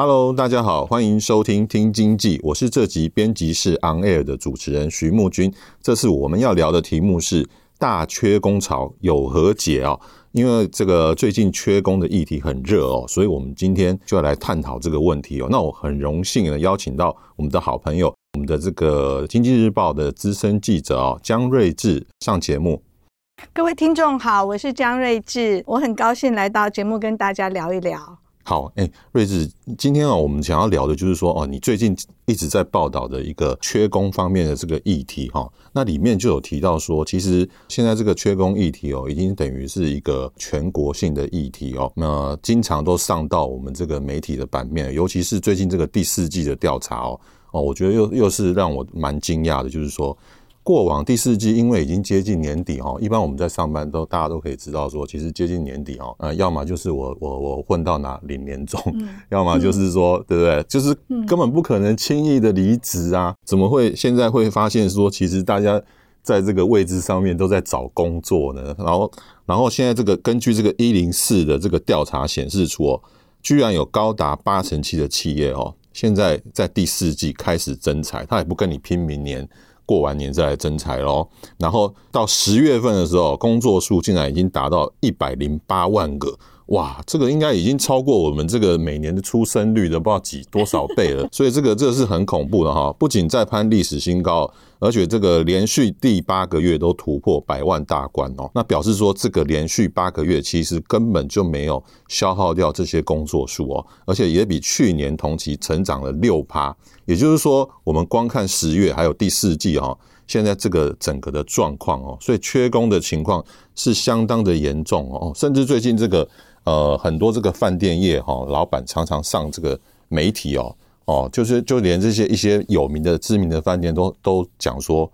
Hello，大家好，欢迎收听听经济，我是这集编辑室 On Air 的主持人徐木君。这次我们要聊的题目是大缺工潮有何解啊？因为这个最近缺工的议题很热哦，所以我们今天就要来探讨这个问题哦。那我很荣幸的邀请到我们的好朋友，我们的这个经济日报的资深记者哦，江瑞智上节目。各位听众好，我是江瑞智，我很高兴来到节目跟大家聊一聊。好，哎、欸，瑞智，今天啊，我们想要聊的就是说，哦，你最近一直在报道的一个缺工方面的这个议题，哈，那里面就有提到说，其实现在这个缺工议题哦，已经等于是一个全国性的议题哦，那经常都上到我们这个媒体的版面，尤其是最近这个第四季的调查哦，哦，我觉得又又是让我蛮惊讶的，就是说。过往第四季，因为已经接近年底哈，一般我们在上班都大家都可以知道说，其实接近年底哈，呃，要么就是我我我混到哪领年终，嗯、要么就是说，对不对？就是根本不可能轻易的离职啊，怎么会现在会发现说，其实大家在这个位置上面都在找工作呢？然后，然后现在这个根据这个一零四的这个调查显示出哦，居然有高达八成七的企业哦，现在在第四季开始增财，他也不跟你拼明年。过完年再来增财咯，然后到十月份的时候，工作数竟然已经达到一百零八万个。哇，这个应该已经超过我们这个每年的出生率的不知道几多少倍了，所以这个这个是很恐怖的哈，不仅在攀历史新高，而且这个连续第八个月都突破百万大关哦，那表示说这个连续八个月其实根本就没有消耗掉这些工作数哦，而且也比去年同期成长了六趴，也就是说我们光看十月还有第四季哈，现在这个整个的状况哦，所以缺工的情况是相当的严重哦，甚至最近这个。呃，很多这个饭店业哈，老板常常上这个媒体哦，哦，就是就连这些一些有名的知名的饭店都都讲说，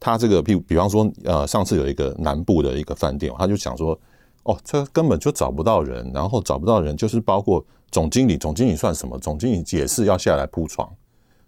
他这个比比方说，呃，上次有一个南部的一个饭店，他就讲说，哦，这根本就找不到人，然后找不到人，就是包括总经理，总经理算什么？总经理也是要下来铺床。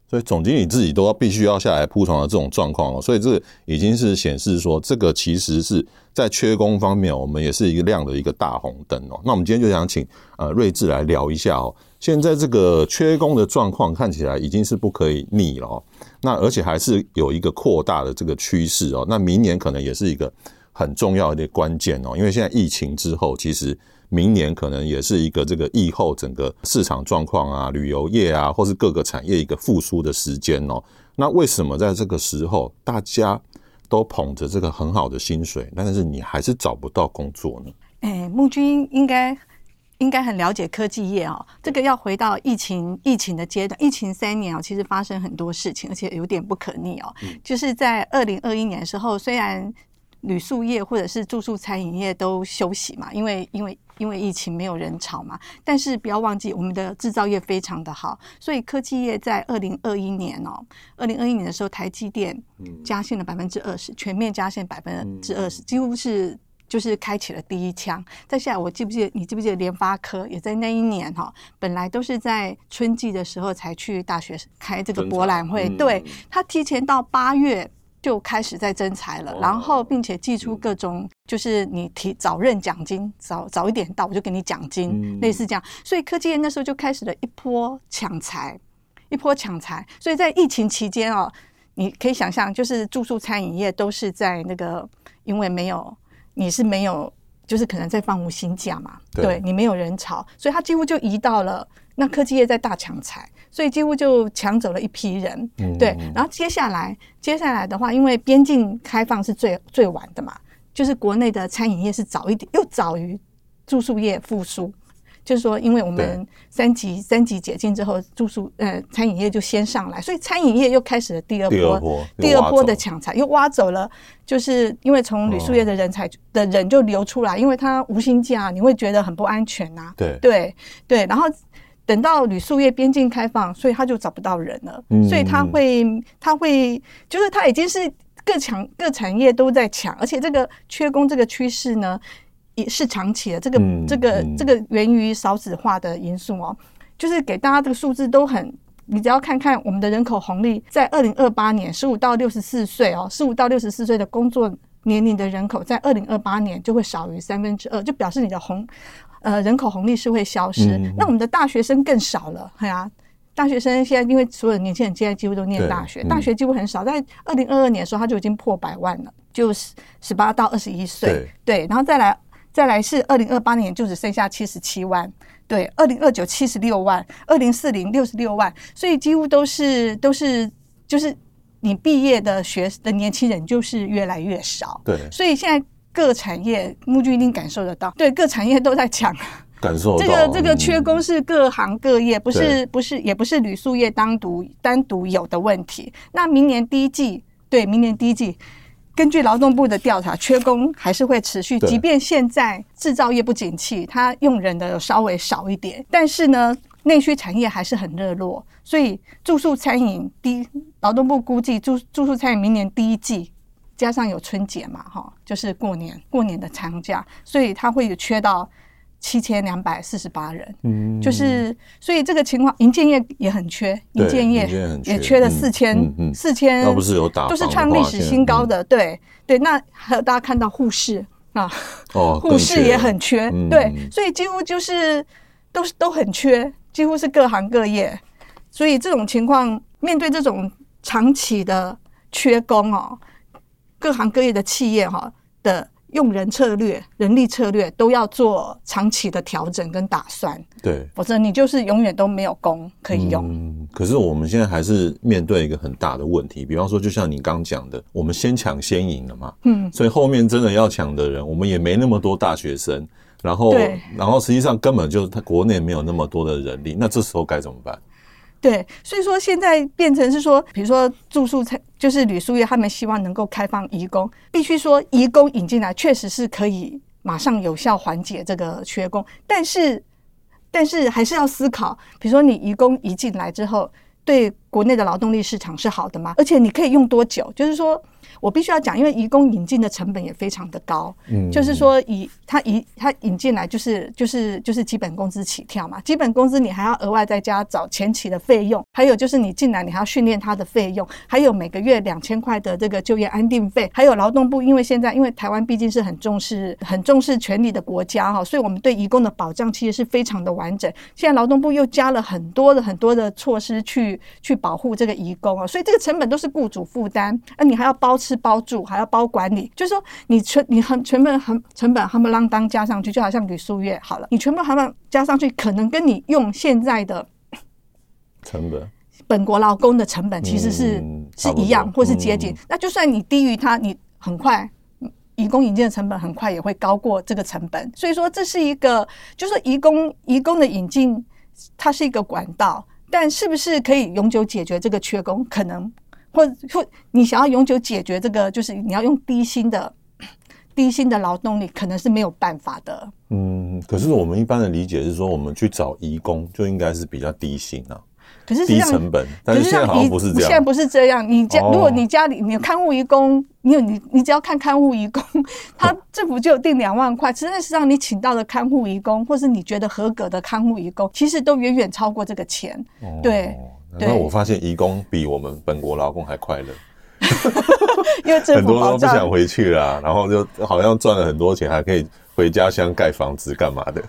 所以总经理自己都要必须要下来铺床的这种状况哦，所以这已经是显示说，这个其实是在缺工方面，我们也是一个亮的一个大红灯哦。那我们今天就想请呃瑞智来聊一下哦，现在这个缺工的状况看起来已经是不可以逆了哦，那而且还是有一个扩大的这个趋势哦，那明年可能也是一个很重要的关键哦，因为现在疫情之后，其实。明年可能也是一个这个疫后整个市场状况啊，旅游业啊，或是各个产业一个复苏的时间哦。那为什么在这个时候大家都捧着这个很好的薪水，但是你还是找不到工作呢？哎，木君应该应该很了解科技业哦。这个要回到疫情疫情的阶段，疫情三年哦，其实发生很多事情，而且有点不可逆哦。嗯、就是在二零二一年的时候，虽然旅宿业或者是住宿餐饮业都休息嘛，因为因为因为疫情没有人潮嘛。但是不要忘记，我们的制造业非常的好，所以科技业在二零二一年哦，二零二一年的时候，台积电加薪了百分之二十，全面加薪百分之二十，几乎是就是开启了第一枪。再下来，我记不记得你记不记得联发科也在那一年哈，本来都是在春季的时候才去大学开这个博览会，对，他提前到八月。就开始在征才了，然后并且寄出各种，就是你提早认奖金，早早一点到我就给你奖金，类似这样。所以科技业那时候就开始了一波抢财，一波抢财。所以在疫情期间哦，你可以想象，就是住宿餐饮业都是在那个，因为没有你是没有，就是可能在放无薪假嘛，对你没有人潮，所以它几乎就移到了那科技业在大抢才。所以几乎就抢走了一批人，对。然后接下来，接下来的话，因为边境开放是最最晚的嘛，就是国内的餐饮业是早一点，又早于住宿业复苏。就是说，因为我们三级三级解禁之后，住宿呃餐饮业就先上来，所以餐饮业又开始了第二波，第二波，第二波的抢才又挖走了。就是因为从旅宿业的人才的人就流出来，哦、因为他无薪假，你会觉得很不安全呐、啊。对对对，然后等到旅宿业边境开放，所以他就找不到人了，嗯、所以他会他会就是他已经是各强各产业都在抢，而且这个缺工这个趋势呢。也是长期的，这个、嗯、这个、嗯、这个源于少子化的因素哦，就是给大家这个数字都很，你只要看看我们的人口红利，在二零二八年十五到六十四岁哦，十五到六十四岁的工作年龄的人口，在二零二八年就会少于三分之二，就表示你的红呃人口红利是会消失。嗯、那我们的大学生更少了，哎呀、啊，大学生现在因为所有的年轻人现在几乎都念大学，大学几乎很少，在二零二二年的时候他就已经破百万了，就十八到二十一岁，对，对，然后再来。再来是二零二八年就只剩下七十七万，对，二零二九七十六万，二零四零六十六万，所以几乎都是都是就是你毕业的学的年轻人就是越来越少，对，所以现在各产业木具一定感受得到，对，各产业都在抢，感受这个这个缺工是各行各业，不是不是也不是旅宿业单独单独有的问题。那明年第一季，对，明年第一季。根据劳动部的调查，缺工还是会持续。即便现在制造业不景气，它用人的稍微少一点，但是呢，内需产业还是很热络。所以住宿餐饮第劳动部估计住住宿餐饮明年第一季加上有春节嘛，哈，就是过年过年的长假，所以它会有缺到。七千两百四十八人，嗯，就是所以这个情况，银建业也很缺，银建业也缺了四千四千，都是创历史新高的，对对。那还有大家看到护士啊，哦，护士也很缺，对，所以几乎就是都是都很缺，几乎是各行各业。所以这种情况，面对这种长期的缺工哦，各行各业的企业哈的。用人策略、人力策略都要做长期的调整跟打算，对，否则你就是永远都没有工可以用。嗯，可是我们现在还是面对一个很大的问题，比方说，就像你刚讲的，我们先抢先赢了嘛，嗯，所以后面真的要抢的人，我们也没那么多大学生，然后，然后实际上根本就是他国内没有那么多的人力，那这时候该怎么办？对，所以说现在变成是说，比如说住宿餐就是旅宿业，他们希望能够开放移工，必须说移工引进来确实是可以马上有效缓解这个缺工，但是但是还是要思考，比如说你移工一进来之后，对国内的劳动力市场是好的吗？而且你可以用多久？就是说。我必须要讲，因为移工引进的成本也非常的高，嗯，就是说以他移他引进来就是就是就是基本工资起跳嘛，基本工资你还要额外再加找前期的费用，还有就是你进来你还要训练他的费用，还有每个月两千块的这个就业安定费，还有劳动部因为现在因为台湾毕竟是很重视很重视权利的国家哈，所以我们对移工的保障其实是非常的完整。现在劳动部又加了很多的很多的措施去去保护这个移工啊，所以这个成本都是雇主负担，而你还要包。吃包住还要包管理，就是说你全你很成本很成本夯不啷当加上去，就好像旅宿业好了，你全部还要加上去，可能跟你用现在的成本本国劳工的成本其实是、嗯、是一样或是接近。嗯、那就算你低于它，你很快移工引进的成本很快也会高过这个成本。所以说这是一个，就是说移工移工的引进，它是一个管道，但是不是可以永久解决这个缺工？可能。或或，你想要永久解决这个，就是你要用低薪的低薪的劳动力，可能是没有办法的。嗯，可是我们一般的理解是说，我们去找移工就应该是比较低薪啊，可是低成本。但是现在好像不是这样，现在不是这样。你家如果你家里你有看护义工，你有你你只要看看护义工，他政府就有定两万块。实际上你请到的看护义工，或是你觉得合格的看护义工，其实都远远超过这个钱。对。那我发现义工比我们本国劳工还快乐，因为很多都不想回去了，然后就好像赚了很多钱，还可以回家乡盖房子干嘛的。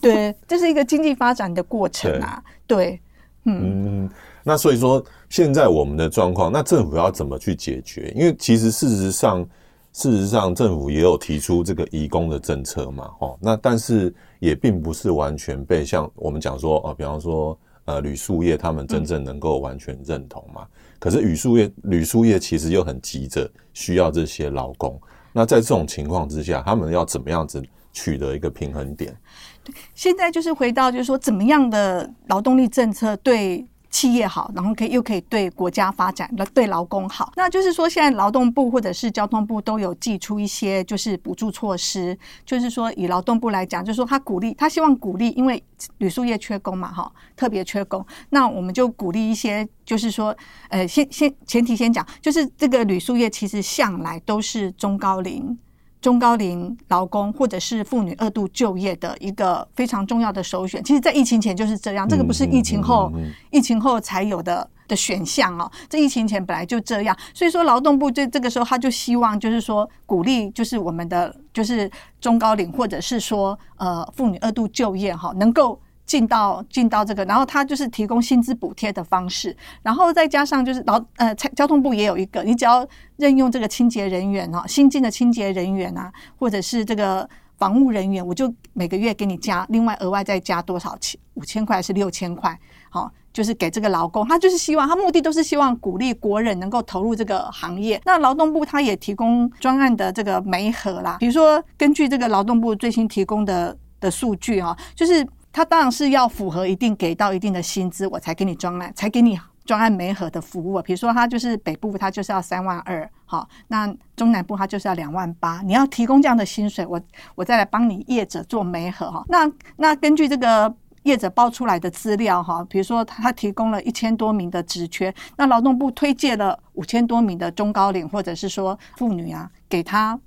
对，这是一个经济发展的过程啊。对，对嗯，那所以说现在我们的状况，那政府要怎么去解决？因为其实事实上，事实上政府也有提出这个移工的政策嘛，哦，那但是也并不是完全被像我们讲说哦，比方说。呃，旅宿业他们真正能够完全认同嘛？可是旅宿业，旅宿业其实又很急着需要这些劳工。那在这种情况之下，他们要怎么样子取得一个平衡点？现在就是回到就是说，怎么样的劳动力政策对企业好，然后可以又可以对国家发展，对劳工好。那就是说，现在劳动部或者是交通部都有祭出一些就是补助措施，就是说以劳动部来讲，就是说他鼓励，他希望鼓励，因为旅宿业缺工嘛，哈，特别缺工，那我们就鼓励一些，就是说，呃，先先前提先讲，就是这个旅宿业其实向来都是中高龄。中高龄劳工或者是妇女二度就业的一个非常重要的首选，其实，在疫情前就是这样，这个不是疫情后疫情后才有的的选项哦，这疫情前本来就这样，所以说劳动部这这个时候他就希望就是说鼓励，就是我们的就是中高龄或者是说呃妇女二度就业哈，能够。进到进到这个，然后他就是提供薪资补贴的方式，然后再加上就是劳呃，交通部也有一个，你只要任用这个清洁人员啊，新进的清洁人员啊，或者是这个防务人员，我就每个月给你加，另外额外再加多少钱？五千块还是六千块？好，就是给这个劳工，他就是希望，他目的都是希望鼓励国人能够投入这个行业。那劳动部他也提供专案的这个媒合啦，比如说根据这个劳动部最新提供的的数据啊，就是。他当然是要符合一定给到一定的薪资，我才给你专案，才给你专案媒合的服务。比如说，他就是北部，他就是要三万二，好，那中南部他就是要两万八。你要提供这样的薪水，我我再来帮你业者做媒合哈。那那根据这个业者报出来的资料哈，比如说他提供了一千多名的职缺，那劳动部推荐了五千多名的中高龄或者是说妇女啊，给他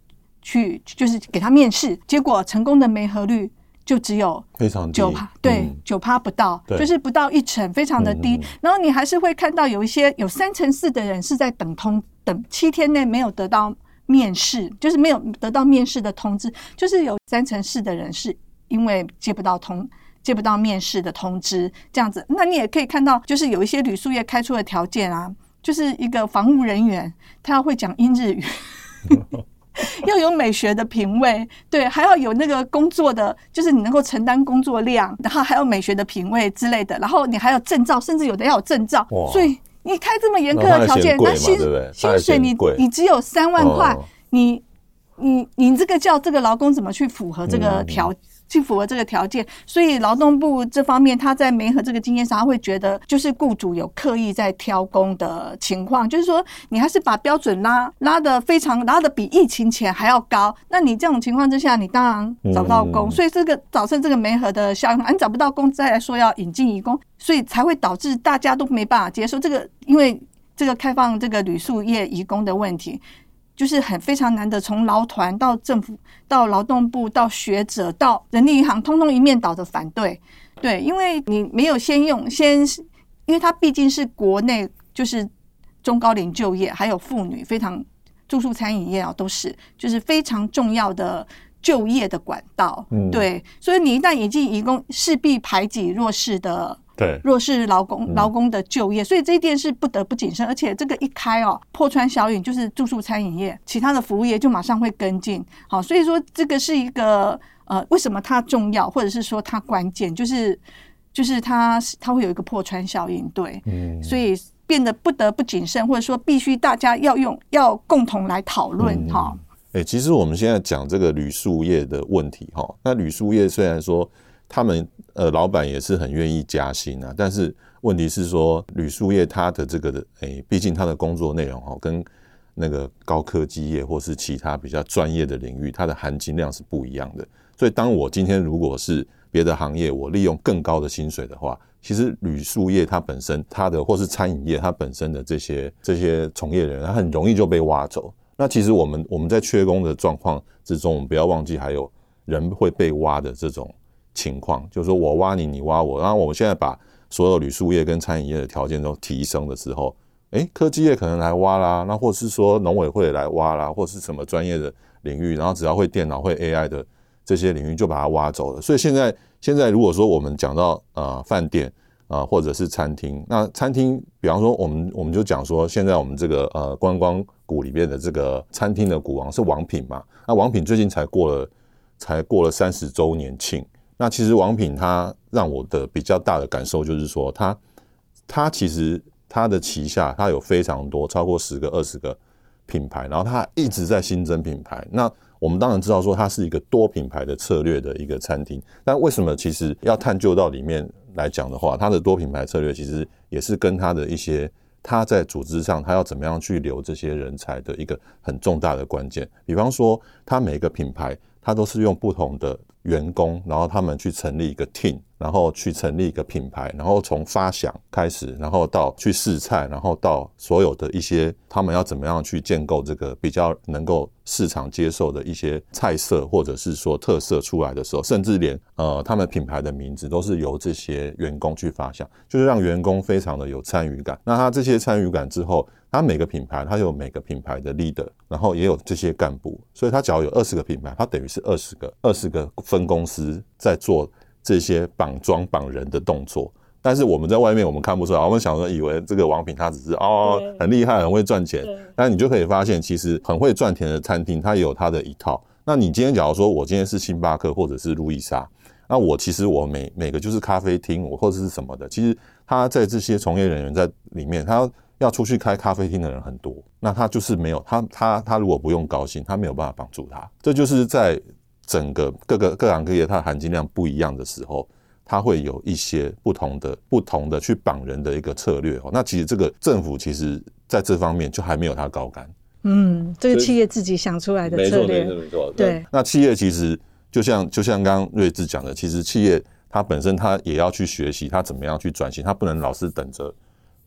去就是给他面试，结果成功的媒合率。就只有非常九趴，对，九趴不到，就是不到一成，非常的低。然后你还是会看到有一些有三成四的人是在等通，等七天内没有得到面试，就是没有得到面试的通知，就是有三成四的人是因为接不到通，接不到面试的通知这样子。那你也可以看到，就是有一些旅宿业开出的条件啊，就是一个防务人员，他要会讲英日语。要有美学的品味，对，还要有那个工作的，就是你能够承担工作量，然后还有美学的品味之类的，然后你还有证照，甚至有的要有证照。所以你开这么严苛的条件，那薪薪水你你只有三万块，你你你这个叫这个劳工怎么去符合这个条？去符合这个条件，所以劳动部这方面，他在媒合这个经验上，他会觉得就是雇主有刻意在挑工的情况，就是说你还是把标准拉拉的非常拉的比疫情前还要高，那你这种情况之下，你当然找不到工，所以这个早上这个媒合的效应，你找不到工，再来说要引进移工，所以才会导致大家都没办法接受这个，因为这个开放这个旅宿业移工的问题。就是很非常难的，从劳团到政府，到劳动部，到学者，到人力银行，通通一面倒的反对。对，因为你没有先用，先，因为它毕竟是国内就是中高龄就业，还有妇女非常住宿餐饮业啊，都是就是非常重要的就业的管道。嗯，对，所以你一旦引进移工，势必排挤弱势的。对，弱势劳工劳工的就业，所以这一点是不得不谨慎。而且这个一开哦，破窗效应，就是住宿餐饮业，其他的服务业就马上会跟进。好，所以说这个是一个呃，为什么它重要，或者是说它关键，就是就是它它会有一个破窗效应。对，嗯，所以变得不得不谨慎，或者说必须大家要用要共同来讨论哈。哎、欸，其实我们现在讲这个旅宿业的问题哈，那旅宿业虽然说。他们呃，老板也是很愿意加薪啊，但是问题是说，旅宿业它的这个的，诶，毕竟它的工作内容哈，跟那个高科技业或是其他比较专业的领域，它的含金量是不一样的。所以，当我今天如果是别的行业，我利用更高的薪水的话，其实旅宿业它本身它的或是餐饮业它本身的这些这些从业人员，他很容易就被挖走。那其实我们我们在缺工的状况之中，我们不要忘记还有人会被挖的这种。情况就是说我挖你，你挖我，然后我们现在把所有旅宿业跟餐饮业的条件都提升的时候，诶，科技业可能来挖啦，那或是说农委会来挖啦，或是什么专业的领域，然后只要会电脑、会 AI 的这些领域就把它挖走了。所以现在现在如果说我们讲到呃饭店啊、或者是餐厅，那餐厅比方说我们我们就讲说现在我们这个呃观光股里面的这个餐厅的股王是王品嘛，那王品最近才过了才过了三十周年庆。那其实王品它让我的比较大的感受就是说，它它其实它的旗下它有非常多超过十个二十个品牌，然后它一直在新增品牌。那我们当然知道说它是一个多品牌的策略的一个餐厅，但为什么其实要探究到里面来讲的话，它的多品牌策略其实也是跟它的一些它在组织上，它要怎么样去留这些人才的一个很重大的关键。比方说，它每个品牌他都是用不同的员工，然后他们去成立一个 team。然后去成立一个品牌，然后从发想开始，然后到去试菜，然后到所有的一些他们要怎么样去建构这个比较能够市场接受的一些菜色或者是说特色出来的时候，甚至连呃他们品牌的名字都是由这些员工去发想，就是让员工非常的有参与感。那他这些参与感之后，他每个品牌他有每个品牌的 leader，然后也有这些干部，所以他只要有二十个品牌，他等于是二十个二十个分公司在做。这些绑桩绑人的动作，但是我们在外面我们看不出来，我们想说以为这个王品他只是哦很厉害很会赚钱，但你就可以发现其实很会赚钱的餐厅它有它的一套。那你今天假如说我今天是星巴克或者是路易莎，那我其实我每每个就是咖啡厅我或者是什么的，其实他在这些从业人员在里面，他要出去开咖啡厅的人很多，那他就是没有他他他如果不用高薪，他没有办法帮助他，这就是在。整个各个各行各业，它的含金量不一样的时候，它会有一些不同的、不同的去绑人的一个策略。那其实这个政府其实在这方面就还没有它高干。嗯，这个企业自己想出来的策略，没错没错没错。对，那企业其实就像就像刚刚睿智讲的，其实企业它本身它也要去学习，它怎么样去转型，它不能老是等着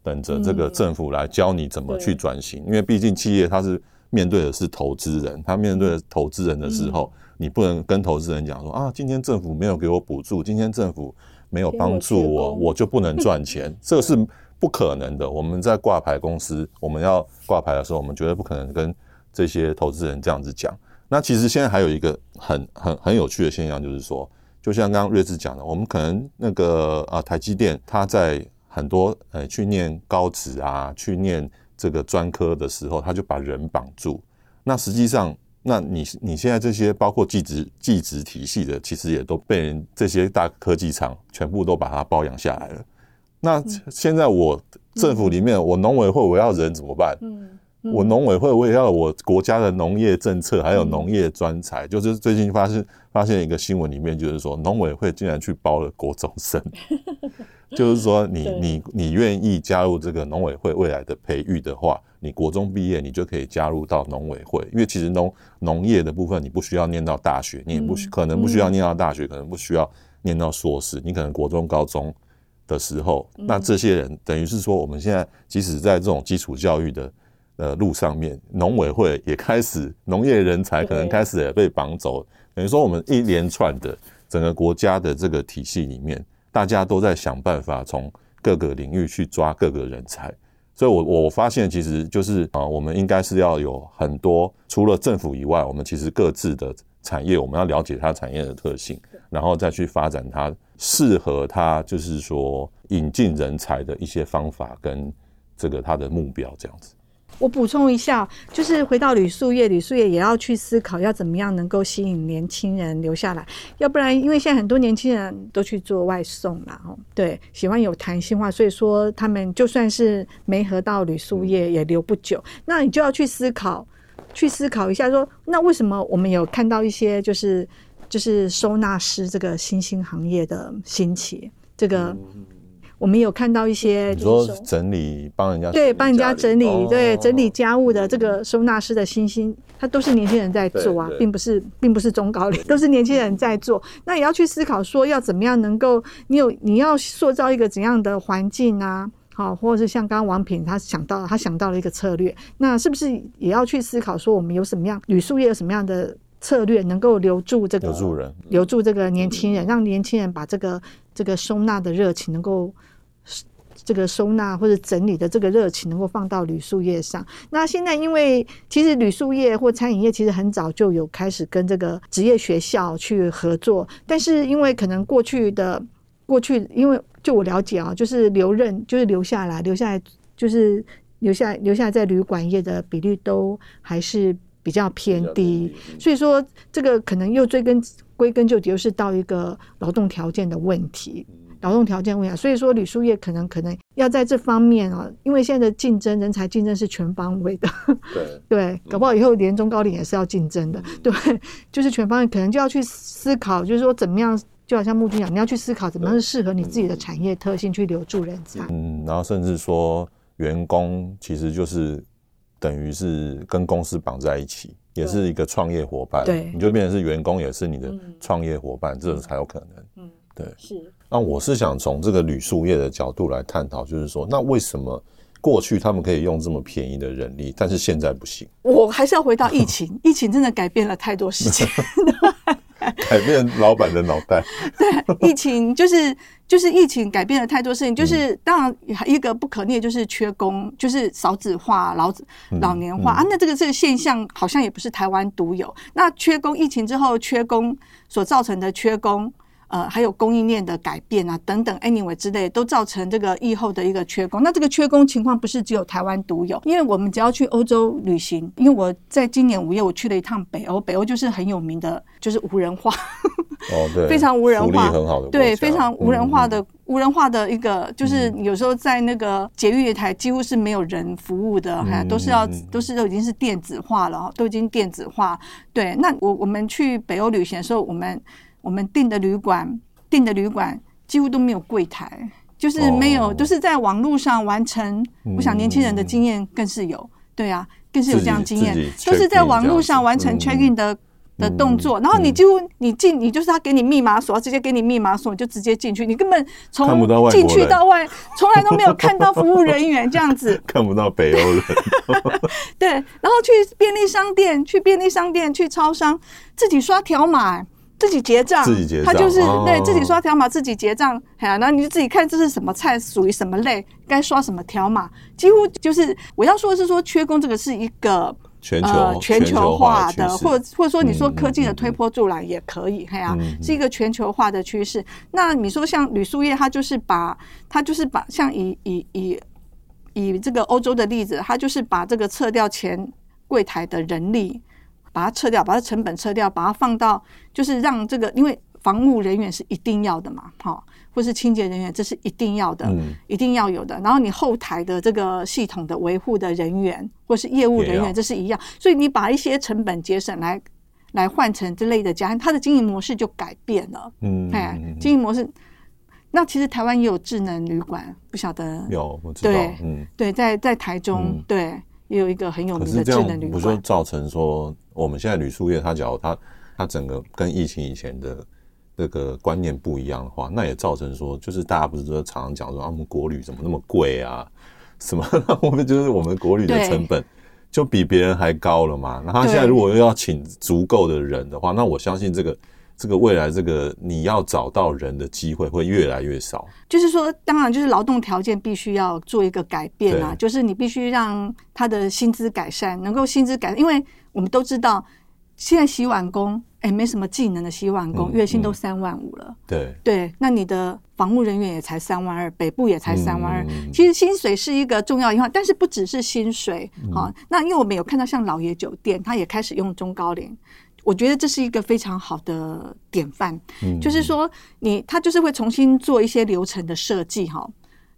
等着这个政府来教你怎么去转型，因为毕竟企业它是面对的是投资人，它面对的投资人的时候。你不能跟投资人讲说啊，今天政府没有给我补助，今天政府没有帮助我，我就不能赚钱，这个是不可能的。我们在挂牌公司，我们要挂牌的时候，我们绝对不可能跟这些投资人这样子讲。那其实现在还有一个很很很有趣的现象，就是说，就像刚刚瑞智讲的，我们可能那个啊，台积电它在很多呃去念高职啊，去念这个专科的时候，他就把人绑住。那实际上。那你你现在这些包括技职技职体系的，其实也都被人这些大科技厂全部都把它包养下来了。那现在我政府里面，我农委会我要人怎么办？我农委会我也要我国家的农业政策，还有农业专才。就是最近发现发现一个新闻里面，就是说农委会竟然去包了国中生。就是说你，你你你愿意加入这个农委会未来的培育的话，你国中毕业，你就可以加入到农委会。因为其实农农业的部分，你不需要念到大学，你也不需可能不需要念到大学，可能不需要念到硕士，你可能国中、高中的时候，那这些人等于是说，我们现在即使在这种基础教育的呃路上面，农委会也开始农业人才可能开始也被绑走，等于说我们一连串的整个国家的这个体系里面。大家都在想办法从各个领域去抓各个人才，所以我我发现其实就是啊，我们应该是要有很多除了政府以外，我们其实各自的产业，我们要了解它产业的特性，然后再去发展它适合它，就是说引进人才的一些方法跟这个它的目标这样子。我补充一下，就是回到旅宿业，旅宿业也要去思考要怎么样能够吸引年轻人留下来，要不然因为现在很多年轻人都去做外送啦，哦，对，喜欢有弹性化，所以说他们就算是没合到旅宿业也留不久，那你就要去思考，去思考一下说，那为什么我们有看到一些就是就是收纳师这个新兴行业的兴起，这个。我们有看到一些，你说整理帮人家对帮人家整理对整理家务的这个收纳师的新兴，他都是年轻人在做啊，并不是并不是中高龄，都是年轻人在做。那也要去思考说，要怎么样能够你有你要塑造一个怎样的环境啊？好，或者是像刚刚王品他想到他想到了一个策略，那是不是也要去思考说，我们有什么样旅宿业有什么样的策略能够留住这个留住人，留住这个年轻人，让年轻人把这个这个收纳的热情能够。这个收纳或者整理的这个热情能够放到旅宿业上。那现在因为其实旅宿业或餐饮业其实很早就有开始跟这个职业学校去合作，但是因为可能过去的过去，因为就我了解啊，就是留任就是留下来留下来就是留下留下来在旅馆业的比率都还是比较偏低，所以说这个可能又追根归根究底，又是到一个劳动条件的问题。劳动条件问题，所以说旅宿业可能可能要在这方面啊，因为现在的竞争人才竞争是全方位的，对。对，搞不好以后连中高龄也是要竞争的，对，就是全方位，可能就要去思考，就是说怎么样，就好像木君讲，你要去思考怎么样是适合你自己的产业特性去留住人才，嗯，然后甚至说员工其实就是等于是跟公司绑在一起。也是一个创业伙伴，对，你就变成是员工，也是你的创业伙伴，这种才有可能。嗯，对，是。那我是想从这个旅宿业的角度来探讨，就是说，那为什么过去他们可以用这么便宜的人力，但是现在不行？我还是要回到疫情，疫情真的改变了太多事情。改变老板的脑袋。对，疫情就是 就是疫情改变了太多事情，就是当然一个不可逆就是缺工，就是少子化、老子老年化啊。那这个这个现象好像也不是台湾独有。那缺工，疫情之后缺工所造成的缺工。呃，还有供应链的改变啊，等等，anyway 之类，都造成这个疫后的一个缺工。那这个缺工情况不是只有台湾独有，因为我们只要去欧洲旅行，因为我在今年五月我去了一趟北欧，北欧就是很有名的，就是无人化，哦，对，非常无人化，很好的，对，非常无人化的，嗯、无人化的一个，就是有时候在那个捷运台几乎是没有人服务的，哈、嗯、都是要都是都已经是电子化了，都已经电子化。对，那我我们去北欧旅行的时候，我们。我们订的旅馆，订的旅馆几乎都没有柜台，就是没有，都是在网络上完成。我想年轻人的经验更是有，对啊，更是有这样经验，都是在网络上完成 check in 的的动作。然后你几乎你进，你就是他给你密码锁，直接给你密码锁，你就直接进去，你根本从进去到外，从来都没有看到服务人员这样子，看不到北欧人。对，然后去便利商店，去便利商店，去超商，自己刷条码。自己结账，自己结账，他就是对自己刷条码，自己结账。哎呀，然后你就自己看这是什么菜，属于什么类，该刷什么条码。几乎就是我要说的是说，缺工这个是一个全球全球化的，或者或者说你说科技的推波助澜也可以。哎呀，是一个全球化的趋势。那你说像旅宿业，它就是把它就是把像以以以以这个欧洲的例子，它就是把这个撤掉前柜台的人力。把它撤掉，把它成本撤掉，把它放到就是让这个，因为防务人员是一定要的嘛，哈，或是清洁人员，这是一定要的，嗯、一定要有的。然后你后台的这个系统的维护的人员，或是业务人员，这是一样。所以你把一些成本节省来来换成这类的家，它的经营模式就改变了。嗯，哎，经营模式。那其实台湾也有智能旅馆，不晓得有，我知道，对，嗯，对，在在台中，嗯、对。也有一个很有名的智能旅馆，不就造成说我们现在旅宿业，它假如它它整个跟疫情以前的这个观念不一样的话，那也造成说，就是大家不是说常常讲说，啊，我们国旅怎么那么贵啊？什么？我们就是我们国旅的成本就比别人还高了嘛？那他现在如果又要请足够的人的话，那我相信这个。这个未来，这个你要找到人的机会会越来越少。就是说，当然就是劳动条件必须要做一个改变啊，就是你必须让他的薪资改善，能够薪资改善，因为我们都知道，现在洗碗工，哎，没什么技能的洗碗工，月薪都三万五了。对对，那你的房务人员也才三万二，北部也才三万二。其实薪水是一个重要一环，但是不只是薪水。好，那因为我们有看到像老爷酒店，他也开始用中高龄。我觉得这是一个非常好的典范，嗯，就是说你他就是会重新做一些流程的设计，哈，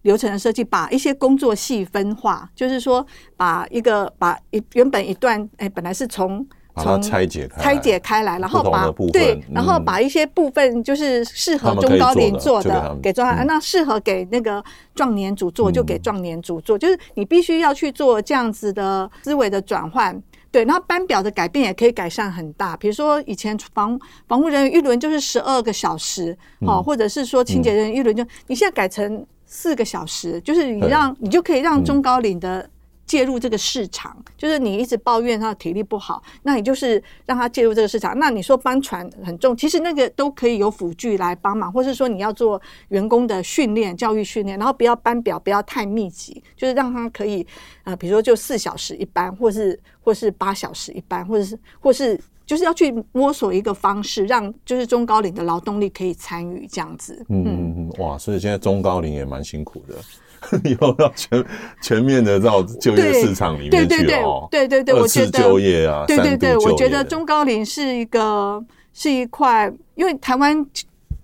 流程的设计，把一些工作细分化，就是说把一个把一原本一段，哎，本来是从从拆解拆解开来，然后把对，然后把一些部分就是适合中高龄做的给壮，那适合给那个壮年组做就给壮年组做，就是你必须要去做这样子的思维的转换。对，然后班表的改变也可以改善很大。比如说，以前防防护人员一轮就是十二个小时，好、嗯，或者是说清洁人员一轮就，嗯、你现在改成四个小时，就是你让你就可以让中高龄的。介入这个市场，就是你一直抱怨他的体力不好，那你就是让他介入这个市场。那你说搬船很重，其实那个都可以有辅具来帮忙，或是说你要做员工的训练、教育训练，然后不要班表不要太密集，就是让他可以啊、呃，比如说就四小时一班，或是或是八小时一班，或者是或是就是要去摸索一个方式，让就是中高龄的劳动力可以参与这样子。嗯嗯嗯，哇，所以现在中高龄也蛮辛苦的。以后要全全面的到就业市场里面去哦，对对对，我觉得就业啊，对对对，我觉得中高龄是一个是一块，因为台湾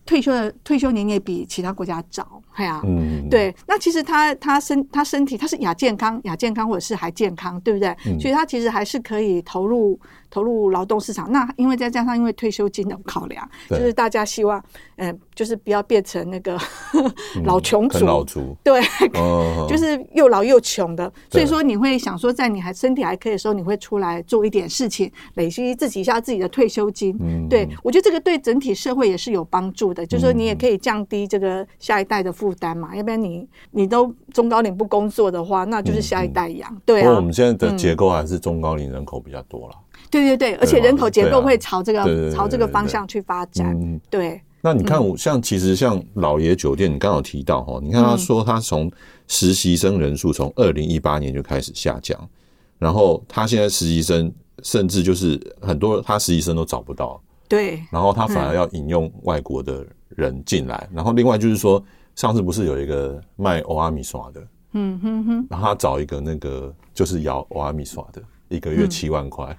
退休的退休年也比其他国家早，哎呀、啊，嗯，对。那其实他他身他身体他是亚健康亚健康或者是还健康，对不对？嗯、所以他其实还是可以投入投入劳动市场。那因为再加上因为退休金的考量，就是大家希望，嗯、呃，就是不要变成那个 老穷族，嗯、老族，对，哦、就是又老又穷的。所以说你会想说，在你还身体还可以的时候，你会出来做一点事情，累积自己一下自己的退休金。嗯，对我觉得这个对整体社会也是有帮助的。就是说，你也可以降低这个下一代的负担嘛，要不然你你都中高龄不工作的话，那就是下一代养。对啊，不过我们现在的结构还是中高龄人口比较多了。对对对，而且人口结构会朝这个朝这个方向去发展。对。那你看，我像其实像老爷酒店，你刚好提到哈，你看他说他从实习生人数从二零一八年就开始下降，然后他现在实习生甚至就是很多他实习生都找不到。对，然后他反而要引用外国的人进来，然后另外就是说，上次不是有一个卖欧阿米耍的，嗯哼哼，然后他找一个那个就是摇欧阿米耍的，一个月七万块，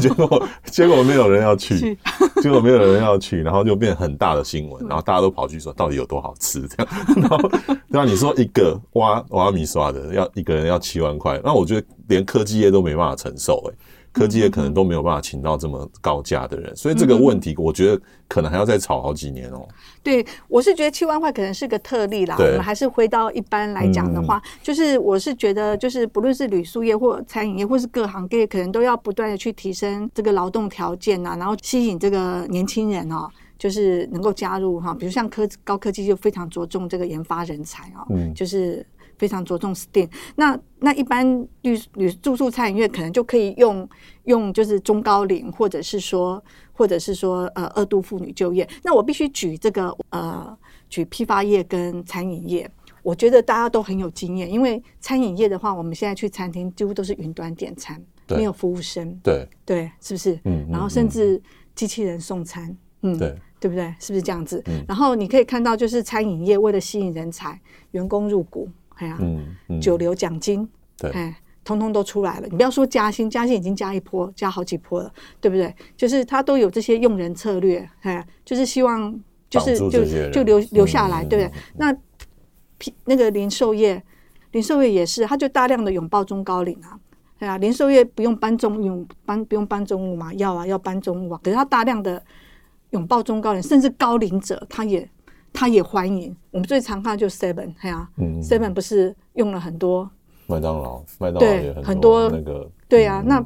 结果结果没有人要去，结果没有人要去，然后就变很大的新闻，然后大家都跑去说到底有多好吃这样，然后那你说一个挖欧阿米刷的要一个人要七万块，那我觉得连科技业都没办法承受哎。科技业可能都没有办法请到这么高价的人，所以这个问题，我觉得可能还要再吵好几年哦、喔。对，我是觉得七万块可能是个特例啦。我们还是回到一般来讲的话，就是我是觉得，就是不论是旅宿业或餐饮业，或是各行各业，可能都要不断的去提升这个劳动条件呐，然后吸引这个年轻人哦，就是能够加入哈，比如像科高科技就非常着重这个研发人才哦，嗯，就是。非常着重 STEAM，那那一般旅旅住宿餐饮业可能就可以用用就是中高龄，或者是说或者是说呃二度妇女就业。那我必须举这个呃举批发业跟餐饮业，我觉得大家都很有经验，因为餐饮业的话，我们现在去餐厅几乎都是云端点餐，没有服务生，对对，是不是？嗯，然后甚至机器人送餐，嗯，对对不对？是不是这样子？然后你可以看到，就是餐饮业为了吸引人才，员工入股。哎呀，九流奖金，对，哎，通通都出来了。你不要说加薪，加薪已经加一波，加好几波了，对不对？就是他都有这些用人策略，哎，就是希望就是就就留留下来，对不对？那那个零售业，零售业也是，他就大量的拥抱中高龄啊，对啊，零售业不用搬重用搬不用搬重物嘛，要啊要搬重物啊，可是他大量的拥抱中高龄，甚至高龄者，他也。他也欢迎我们最常看的就是 Seven，哎呀，Seven 不是用了很多麦当劳，麦当劳也很多那个，对啊，那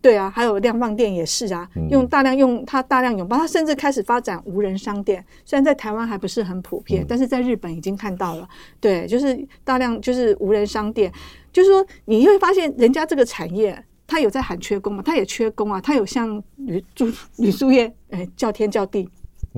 对啊，还有量贩店也是啊，用大量用它大量拥抱，它甚至开始发展无人商店，虽然在台湾还不是很普遍，但是在日本已经看到了，对，就是大量就是无人商店，就是说你会发现人家这个产业，他有在喊缺工嘛，他也缺工啊，他有像旅住旅宿业，哎，叫天叫地。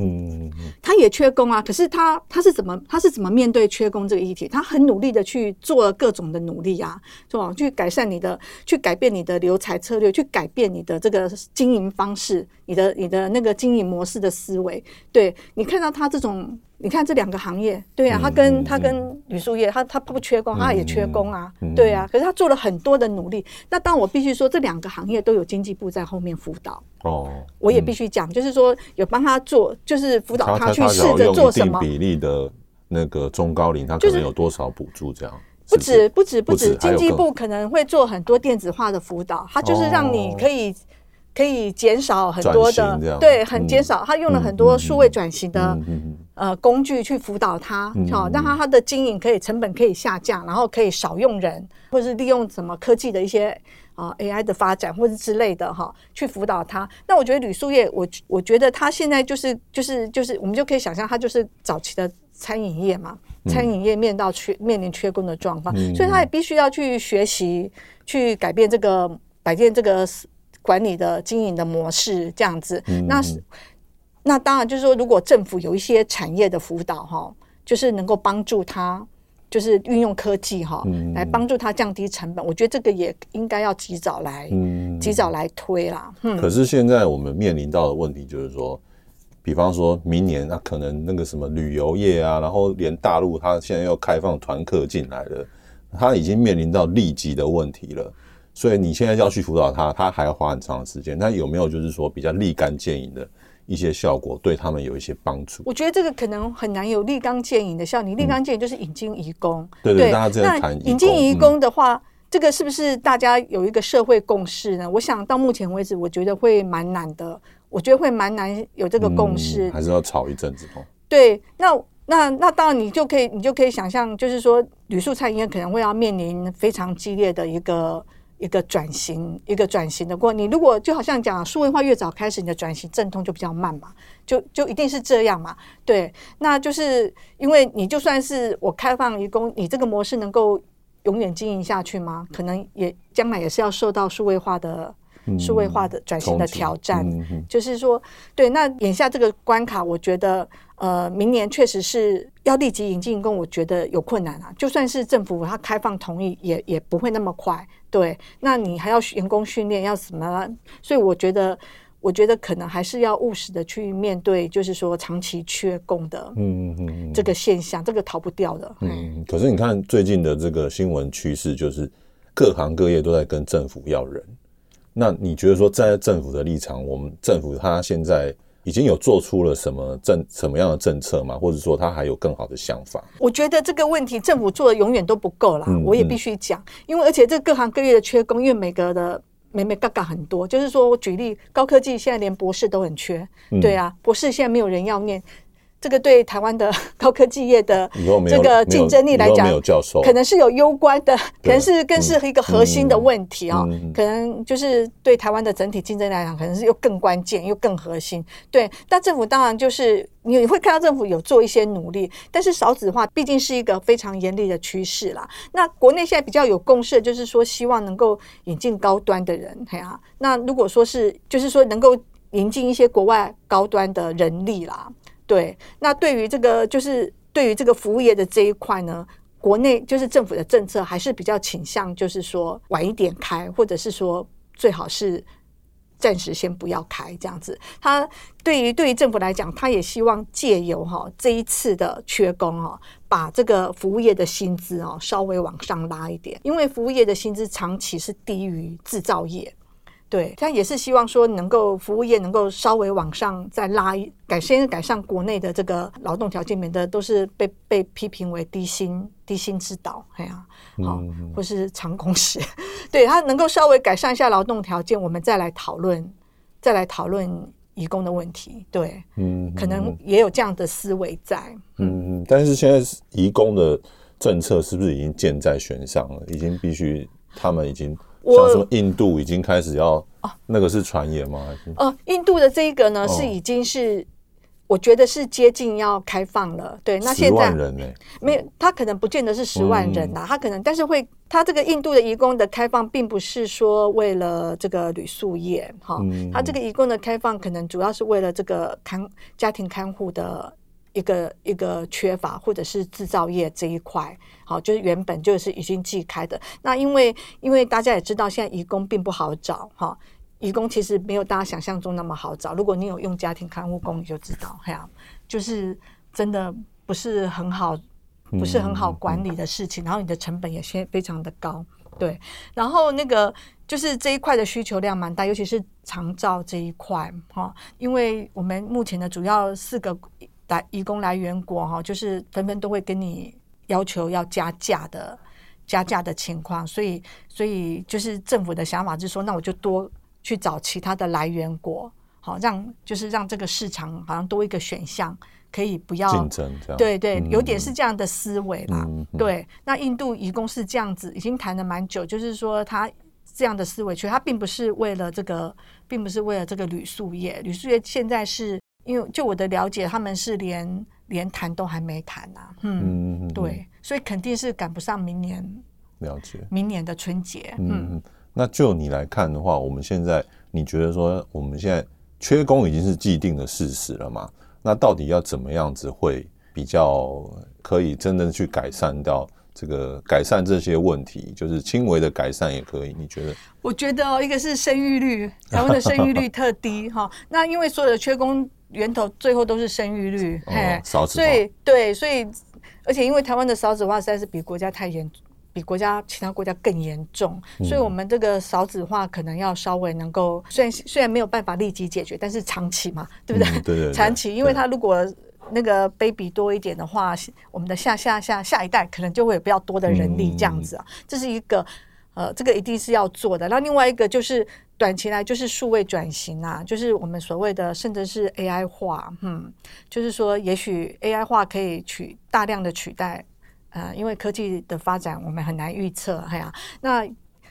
嗯，他也缺工啊，可是他他是怎么他是怎么面对缺工这个议题？他很努力的去做了各种的努力啊，是吧？去改善你的，去改变你的留才策略，去改变你的这个经营方式，你的你的那个经营模式的思维。对，你看到他这种。你看这两个行业，对啊，他跟他跟旅宿业，他他不缺工，他也缺工啊，对啊。可是他做了很多的努力。那当我必须说，这两个行业都有经济部在后面辅导哦。我也必须讲，就是说有帮他做，就是辅导他去试着做什么比例的那个中高龄，他可能有多少补助这样？不止不止不止，经济部可能会做很多电子化的辅导，他就是让你可以。可以减少很多的，对，很减少。他用了很多数位转型的呃工具去辅导他，好让他他的经营可以成本可以下降，然后可以少用人，或者是利用什么科技的一些啊 AI 的发展或者之类的哈，去辅导他。那我觉得旅宿业，我我觉得他现在就是就是就是，我们就可以想象，他就是早期的餐饮业嘛，餐饮业面到缺面临缺工的状况，所以他也必须要去学习，去改变这个改变这个。管理的经营的模式这样子，那是那当然就是说，如果政府有一些产业的辅导哈，就是能够帮助他，就是运用科技哈，来帮助他降低成本。我觉得这个也应该要及早来，及早来推啦。可是现在我们面临到的问题就是说，比方说明年那可能那个什么旅游业啊，然后连大陆他现在要开放团客进来了，他已经面临到立即的问题了。所以你现在要去辅导他，他还要花很长的时间。那有没有就是说比较立竿见影的一些效果，对他们有一些帮助。我觉得这个可能很难有立竿见影的效。你立竿见影就是引进移工，对对，大家在谈引进移工的话。这个是不是大家有一个社会共识呢？我想到目前为止，我觉得会蛮难的。我觉得会蛮难有这个共识，嗯、还是要吵一阵子哦。对，那那那当然，你就可以你就可以想象，就是说，旅宿餐饮业可能会要面临非常激烈的一个一个转型，一个转型的过。你如果就好像讲数位化越早开始，你的转型阵痛就比较慢嘛，就就一定是这样嘛。对，那就是因为你就算是我开放移工，你这个模式能够。永远经营下去吗？可能也将来也是要受到数位化的、数位化的转型的挑战。嗯、就是说，对，那眼下这个关卡，我觉得，呃，明年确实是要立即引进移工，我觉得有困难啊。就算是政府它开放同意，也也不会那么快。对，那你还要员工训练，要什么？所以我觉得。我觉得可能还是要务实的去面对，就是说长期缺工的，嗯嗯嗯，这个现象，这个逃不掉的。嗯，可是你看最近的这个新闻趋势，就是各行各业都在跟政府要人。那你觉得说站，在政府的立场，我们政府他现在已经有做出了什么政什么样的政策吗？或者说他还有更好的想法？我觉得这个问题政府做的永远都不够啦，嗯、我也必须讲，因为而且这各行各业的缺工，因为每个的。每每嘎嘎很多，就是说我举例，高科技现在连博士都很缺，嗯、对啊，博士现在没有人要念。这个对台湾的 高科技业的这个竞争力来讲，可能是有攸关的，可能是更是一个核心的问题啊。可能就是对台湾的整体竞争力来讲，可能是又更关键又更核心。对，但政府当然就是你会看到政府有做一些努力，但是少子化毕竟是一个非常严厉的趋势啦。那国内现在比较有共识，就是说希望能够引进高端的人，嘿啊。那如果说是就是说能够引进一些国外高端的人力啦。对，那对于这个就是对于这个服务业的这一块呢，国内就是政府的政策还是比较倾向，就是说晚一点开，或者是说最好是暂时先不要开这样子。他对于对于政府来讲，他也希望借由哈这一次的缺工哈，把这个服务业的薪资哦稍微往上拉一点，因为服务业的薪资长期是低于制造业。对，他也是希望说能够服务业能够稍微往上再拉一改，先改善国内的这个劳动条件，免得都是被被批评为低薪低薪之岛，哎呀，好、哦，或是长工时。对，他能够稍微改善一下劳动条件，我们再来讨论，再来讨论移工的问题。对，嗯，可能也有这样的思维在。嗯嗯，但是现在移工的政策是不是已经箭在弦上了？已经必须他们已经。像什么印度已经开始要哦，那个是传言吗？还是哦，印度的这一个呢是已经是，我觉得是接近要开放了。对，那现在没有，他可能不见得是十万人呐，他可能但是会，他这个印度的移工的开放，并不是说为了这个旅宿业哈，他这个移工的开放，可能主要是为了这个看家庭看护的。一个一个缺乏，或者是制造业这一块，好，就是原本就是已经寄开的。那因为因为大家也知道，现在移工并不好找，哈，移工其实没有大家想象中那么好找。如果你有用家庭看护工，你就知道，哎呀，就是真的不是很好，不是很好管理的事情。然后你的成本也先非常的高，对。然后那个就是这一块的需求量蛮大，尤其是长照这一块，哈，因为我们目前的主要四个。来，移工来源国哈，就是纷纷都会跟你要求要加价的加价的情况，所以所以就是政府的想法就是说，那我就多去找其他的来源国，好让就是让这个市场好像多一个选项，可以不要竞争这样。对对，有点是这样的思维啦。嗯、对，那印度移工是这样子，已经谈了蛮久，就是说他这样的思维，其实他并不是为了这个，并不是为了这个铝塑业，铝塑业现在是。因为就我的了解，他们是连连谈都还没谈呢、啊。嗯，嗯对，所以肯定是赶不上明年。了解。明年的春节。嗯，嗯那就你来看的话，我们现在你觉得说我们现在缺工已经是既定的事实了嘛？那到底要怎么样子会比较可以真正去改善到这个改善这些问题？就是轻微的改善也可以。你觉得？我觉得哦，一个是生育率，台湾的生育率特低哈。那因为所有的缺工。源头最后都是生育率，嘿，少子化，所以对，所以而且因为台湾的少子化实在是比国家太严比国家其他国家更严重，所以我们这个少子化可能要稍微能够，虽然虽然没有办法立即解决，但是长期嘛，对不对？嗯、对，对对，长期，因为他如果那个 baby 多一点的话，我们的下下下下一代可能就会有比较多的人力这样子啊，嗯、这是一个。呃，这个一定是要做的。那另外一个就是短期来就是数位转型啊，就是我们所谓的甚至是 AI 化，嗯，就是说也许 AI 化可以取大量的取代，呃，因为科技的发展我们很难预测，哎呀，那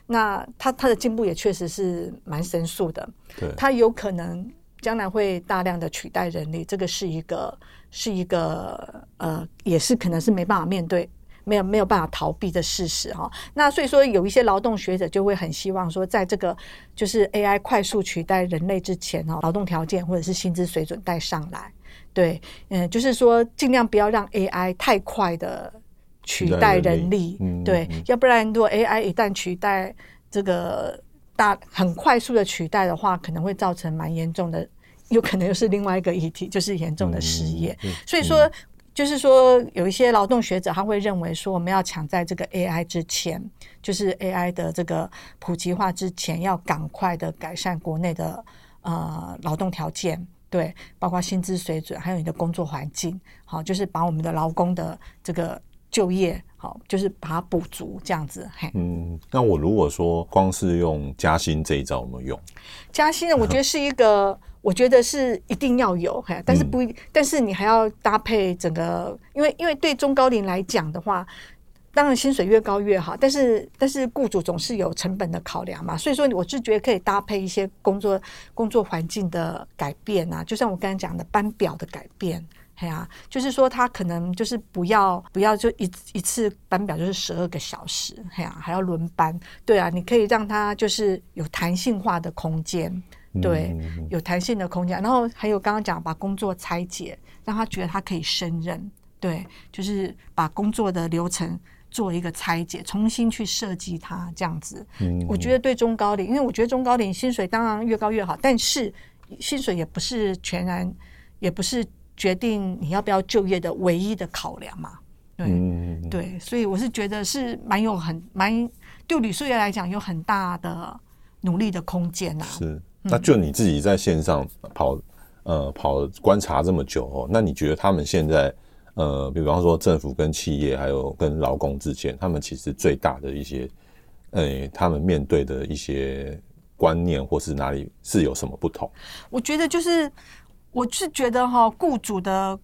那它它的进步也确实是蛮神速的，对，它有可能将来会大量的取代人力，这个是一个是一个呃，也是可能是没办法面对。没有没有办法逃避的事实哈，那所以说有一些劳动学者就会很希望说，在这个就是 AI 快速取代人类之前哈，劳动条件或者是薪资水准带上来，对，嗯，就是说尽量不要让 AI 太快的取代人力，人力对，嗯。嗯、要不然如果 AI 一旦取代这个大很快速的取代的话，可能会造成蛮严重的，有可能又是另外一个议题，就是严重的失业，嗯嗯、所以说。就是说，有一些劳动学者他会认为说，我们要抢在这个 AI 之前，就是 AI 的这个普及化之前，要赶快的改善国内的呃劳动条件，对，包括薪资水准，还有你的工作环境，好，就是把我们的劳工的这个就业，好，就是把它补足这样子。嘿，嗯，那我如果说光是用加薪这一招，有没有用？加薪呢，我觉得是一个。我觉得是一定要有，嘿但是不，嗯、但是你还要搭配整个，因为因为对中高龄来讲的话，当然薪水越高越好，但是但是雇主总是有成本的考量嘛，所以说我是觉得可以搭配一些工作工作环境的改变啊，就像我刚才讲的班表的改变，哎呀、啊，就是说他可能就是不要不要就一一次班表就是十二个小时，哎呀、啊，还要轮班，对啊，你可以让他就是有弹性化的空间。对，有弹性的空间，然后还有刚刚讲把工作拆解，让他觉得他可以胜任。对，就是把工作的流程做一个拆解，重新去设计它，这样子。嗯，我觉得对中高龄，因为我觉得中高龄薪水当然越高越好，但是薪水也不是全然，也不是决定你要不要就业的唯一的考量嘛。对，嗯、对，所以我是觉得是蛮有很蛮对旅宿业来讲有很大的努力的空间呐、啊。是。那就你自己在线上跑，呃，跑观察这么久哦，那你觉得他们现在，呃，比方说政府跟企业还有跟劳工之间，他们其实最大的一些，呃，他们面对的一些观念或是哪里是有什么不同？我觉得就是，我是觉得哈，雇主的。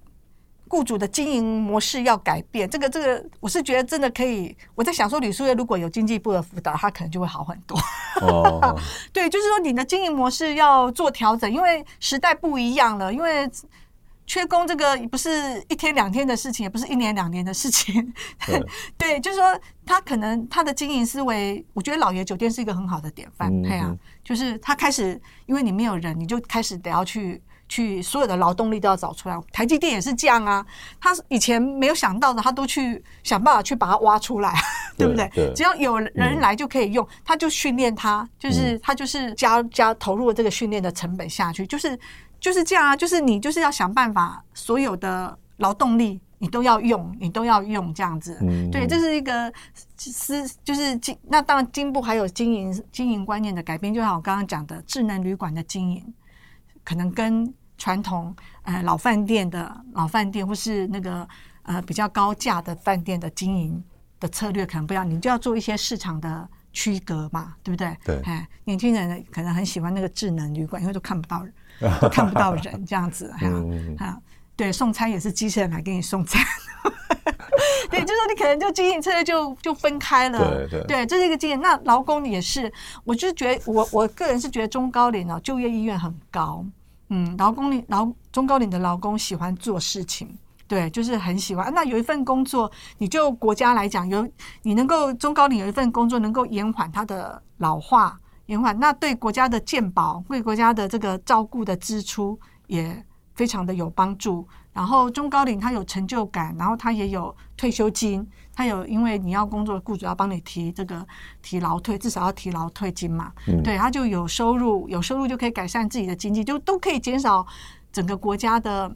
雇主的经营模式要改变，这个这个，我是觉得真的可以。我在想说，旅宿业如果有经济部的辅导，它可能就会好很多。哦，对，就是说你的经营模式要做调整，因为时代不一样了。因为缺工这个不是一天两天的事情，也不是一年两年的事情。对，对，就是说他可能他的经营思维，我觉得老爷酒店是一个很好的典范。对啊，就是他开始，因为你没有人，你就开始得要去。去所有的劳动力都要找出来，台积电也是这样啊。他以前没有想到的，他都去想办法去把它挖出来，对，不对？对，只要有人来就可以用，嗯、他就训练他，就是他就是加加投入这个训练的成本下去，就是就是这样啊。就是你就是要想办法，所有的劳动力你都要用，你都要用这样子。嗯、对，这是一个思，就是经那当然进步还有经营经营观念的改变，就像我刚刚讲的智能旅馆的经营。可能跟传统呃老饭店的老饭店，或是那个呃比较高价的饭店的经营的策略可能不一样，你就要做一些市场的区隔嘛，对不对？对，哎，年轻人可能很喜欢那个智能旅馆，因为都看不到人，看不到人这样子，哈、嗯，哈，对，送餐也是机器人来给你送餐，对，就是你可能就经营策略就就分开了，对对，对，这是一个经验。那劳工也是，我就觉得我我个人是觉得中高龄哦，就业意愿很高。嗯，劳工龄劳中高龄的劳工喜欢做事情，对，就是很喜欢。那有一份工作，你就国家来讲，有你能够中高龄有一份工作能够延缓他的老化，延缓，那对国家的健保，对国家的这个照顾的支出也非常的有帮助。然后中高龄他有成就感，然后他也有退休金。他有，因为你要工作，雇主要帮你提这个提劳退，至少要提劳退金嘛。嗯、对，他就有收入，有收入就可以改善自己的经济，就都可以减少整个国家的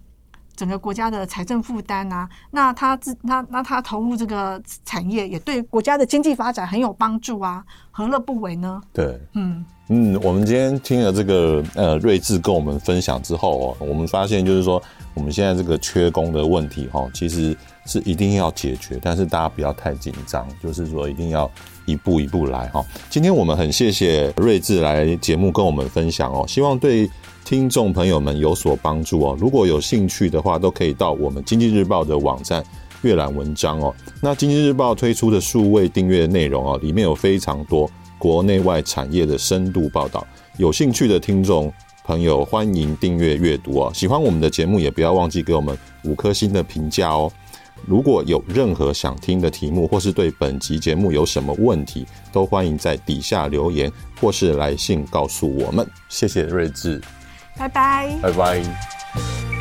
整个国家的财政负担啊。那他自那那他投入这个产业，也对国家的经济发展很有帮助啊，何乐不为呢？对，嗯嗯，我们今天听了这个呃睿智跟我们分享之后哦，我们发现就是说，我们现在这个缺工的问题哈，其实是一定要解决，但是大家不要太紧张，就是说一定要。一步一步来哈。今天我们很谢谢睿智来节目跟我们分享哦，希望对听众朋友们有所帮助哦。如果有兴趣的话，都可以到我们经济日报的网站阅览文章哦。那经济日报推出的数位订阅内容哦，里面有非常多国内外产业的深度报道。有兴趣的听众朋友，欢迎订阅阅读哦。喜欢我们的节目，也不要忘记给我们五颗星的评价哦。如果有任何想听的题目，或是对本集节目有什么问题，都欢迎在底下留言，或是来信告诉我们。谢谢睿智，拜拜，拜拜。